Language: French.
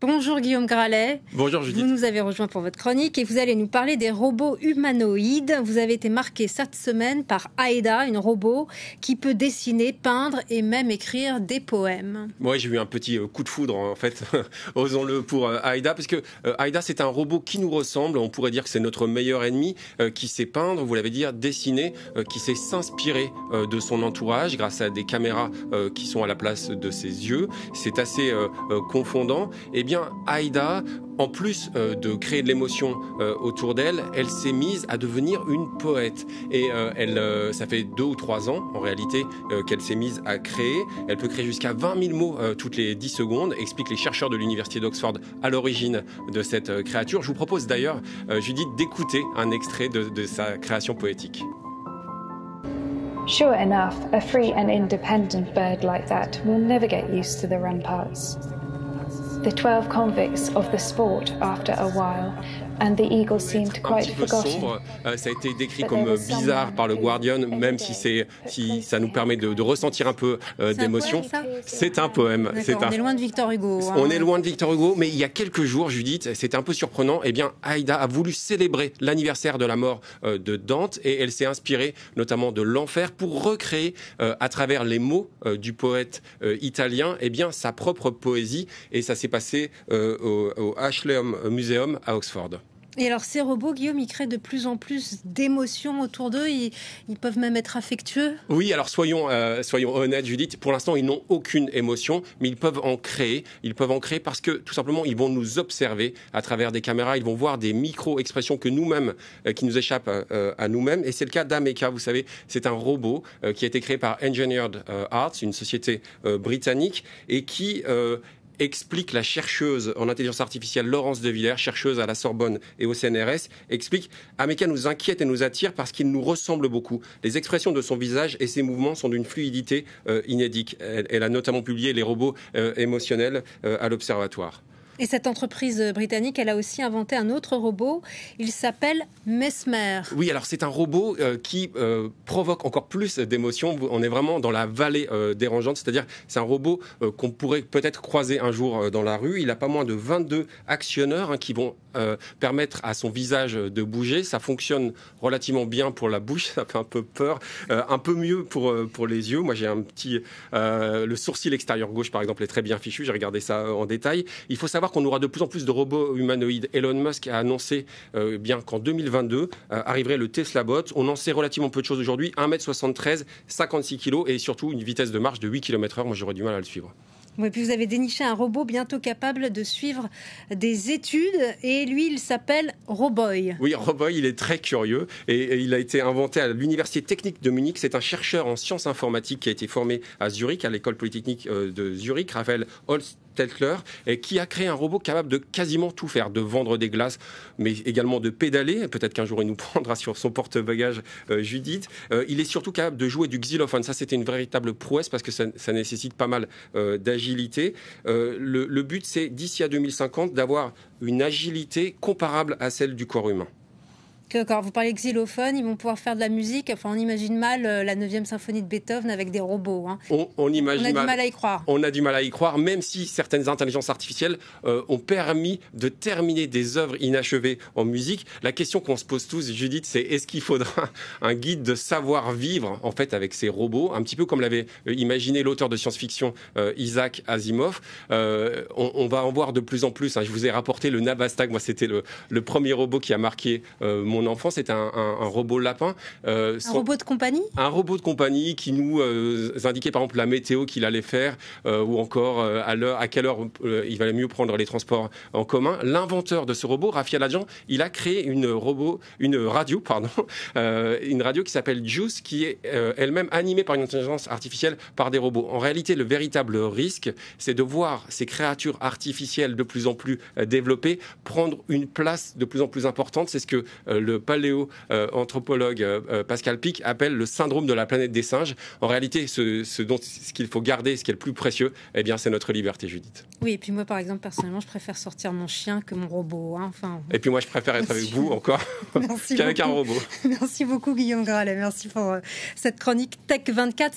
Bonjour Guillaume Gralet. Bonjour Judith. Vous nous avez rejoint pour votre chronique et vous allez nous parler des robots humanoïdes. Vous avez été marqué cette semaine par Aida, une robot qui peut dessiner, peindre et même écrire des poèmes. Moi, j'ai eu un petit euh, coup de foudre en fait, osons-le pour euh, Aida, parce que euh, Aida c'est un robot qui nous ressemble. On pourrait dire que c'est notre meilleur ennemi, qui sait peindre, vous l'avez dit, dessiner, qui sait s'inspirer de son entourage grâce à des caméras qui sont à la place de ses yeux. C'est assez confondant. Eh bien Aïda, en plus euh, de créer de l'émotion euh, autour d'elle, elle s'est mise à devenir une poète. Et euh, elle, ça fait deux ou trois ans, en réalité, qu'elle s'est mise à créer. Elle peut créer jusqu'à 20 000 mots toutes les 10 secondes, expliquent les chercheurs de l'université d'Oxford à l'origine de cette créature. Je vous propose d'ailleurs, Judith, d'écouter un extrait de, de sa création poétique. Sure enough, a free and independent bird like that will never get used to the ramparts. The 12 convicts of the sport after a while And the eagle seemed quite un petit peu sombre. Euh, ça a été décrit comme bizarre par le Guardian, même si c'est si ça nous permet de, de ressentir un peu euh, d'émotion. C'est un poème. C'est un... On est loin de Victor Hugo. Hein. On est loin de Victor Hugo, mais il y a quelques jours, Judith, c'était un peu surprenant. Eh bien, Aïda a voulu célébrer l'anniversaire de la mort euh, de Dante et elle s'est inspirée notamment de l'enfer pour recréer euh, à travers les mots euh, du poète italien, eh bien, sa propre poésie. Et ça s'est passé au, au Museum à Oxford. Et alors ces robots, Guillaume, ils créent de plus en plus d'émotions autour d'eux. Ils, peuvent même être affectueux. Oui, alors soyons, euh, soyons honnêtes, Judith. Pour l'instant, ils n'ont aucune émotion, mais ils peuvent en créer. Ils peuvent en créer parce que tout simplement, ils vont nous observer à travers des caméras. Ils vont voir des micro-expressions que nous-mêmes, euh, qui nous échappent euh, à nous-mêmes. Et c'est le cas d'Ameka. Vous savez, c'est un robot qui a été créé par Engineered Arts, une société britannique, et qui explique la chercheuse en intelligence artificielle Laurence de Villers, chercheuse à la Sorbonne et au CNRS, explique Ameka nous inquiète et nous attire parce qu'il nous ressemble beaucoup. Les expressions de son visage et ses mouvements sont d'une fluidité euh, inédite. Elle, a notamment publié les robots euh, émotionnels euh, à l'observatoire. Et cette entreprise britannique, elle a aussi inventé un autre robot. Il s'appelle Mesmer. Oui, alors c'est un robot euh, qui euh, provoque encore plus d'émotions. On est vraiment dans la vallée euh, dérangeante, c'est-à-dire c'est un robot qu'on pourrait peut-être croiser un jour dans la rue. Il a pas moins de 22 actionneurs hein, qui vont permettre à son visage de bouger. Ça fonctionne relativement bien pour la bouche, ça fait un peu peur, un peu mieux pour pour les yeux. Moi, j'ai un petit le sourcil extérieur gauche, par exemple, est très bien fichu. J'ai regardé ça en détail. Il faut savoir qu'on aura de plus en plus de robots humanoïdes. Elon Musk a annoncé euh, bien qu'en 2022 euh, arriverait le Tesla Bot. On en sait relativement peu de choses aujourd'hui. 1m73, 56 kg et surtout une vitesse de marche de 8 km/h. Moi, j'aurais du mal à le suivre. Oui, puis vous avez déniché un robot bientôt capable de suivre des études et lui, il s'appelle Roboy. Oui, Roboy, il est très curieux et il a été inventé à l'Université technique de Munich. C'est un chercheur en sciences informatiques qui a été formé à Zurich, à l'école polytechnique euh, de Zurich, Raphaël Holst Teltler, qui a créé un robot capable de quasiment tout faire, de vendre des glaces, mais également de pédaler. Peut-être qu'un jour il nous prendra sur son porte-bagages euh, Judith. Euh, il est surtout capable de jouer du xylophone. Ça, c'était une véritable prouesse parce que ça, nécessite pas mal euh, d'agilité. Le, le but, c'est d'ici à 2050 d'avoir une agilité comparable à celle du corps humain quand vous parlez xylophone, ils vont pouvoir faire de la musique. Enfin, on imagine mal euh, la 9e symphonie de Beethoven avec des robots. Hein. On, imagine a du mal à y croire. On a du mal à y croire, même si certaines intelligences artificielles euh, ont permis de terminer des œuvres inachevées en musique. La question qu'on se pose tous, Judith, c'est est-ce qu'il faudra un guide de savoir-vivre en fait avec ces robots, un petit peu comme l'avait euh, imaginé l'auteur de science-fiction Isaac Asimov. On, va en voir de plus en plus. Hein. Je vous ai rapporté le Navastag. Moi, c'était le, le, premier robot qui a marqué mon enfant, c'était un, robot lapin. Euh, un robot de compagnie? Un robot de compagnie qui nous euh, indiquait par exemple la météo qu'il allait faire euh, ou encore à, l'heure, à quelle heure il valait mieux prendre les transports en commun. L'inventeur de ce robot, Rafi Aladjan, il a créé une, robot, une radio, pardon, une radio qui s'appelle Juice, qui est elle-même animée par une intelligence artificielle par des robots. En réalité, le véritable risque, c'est de voir ces créatures artificielles de plus en plus développées prendre une place de plus en plus importante. C'est ce que le paléo-anthropologue euh, euh, Pascal Pic appelle le syndrome de la planète des singes. En réalité, ce, dont ce qu'il faut garder, ce qui est le plus précieux, eh bien, c'est notre liberté, Judith. Oui, et puis moi, par exemple, personnellement, je préfère sortir mon chien que mon robot. Hein. Enfin, et puis moi, je préfère être avec vous encore qu'avec un robot. Merci beaucoup, Guillaume Gralet. Merci pour euh, cette chronique Tech 24.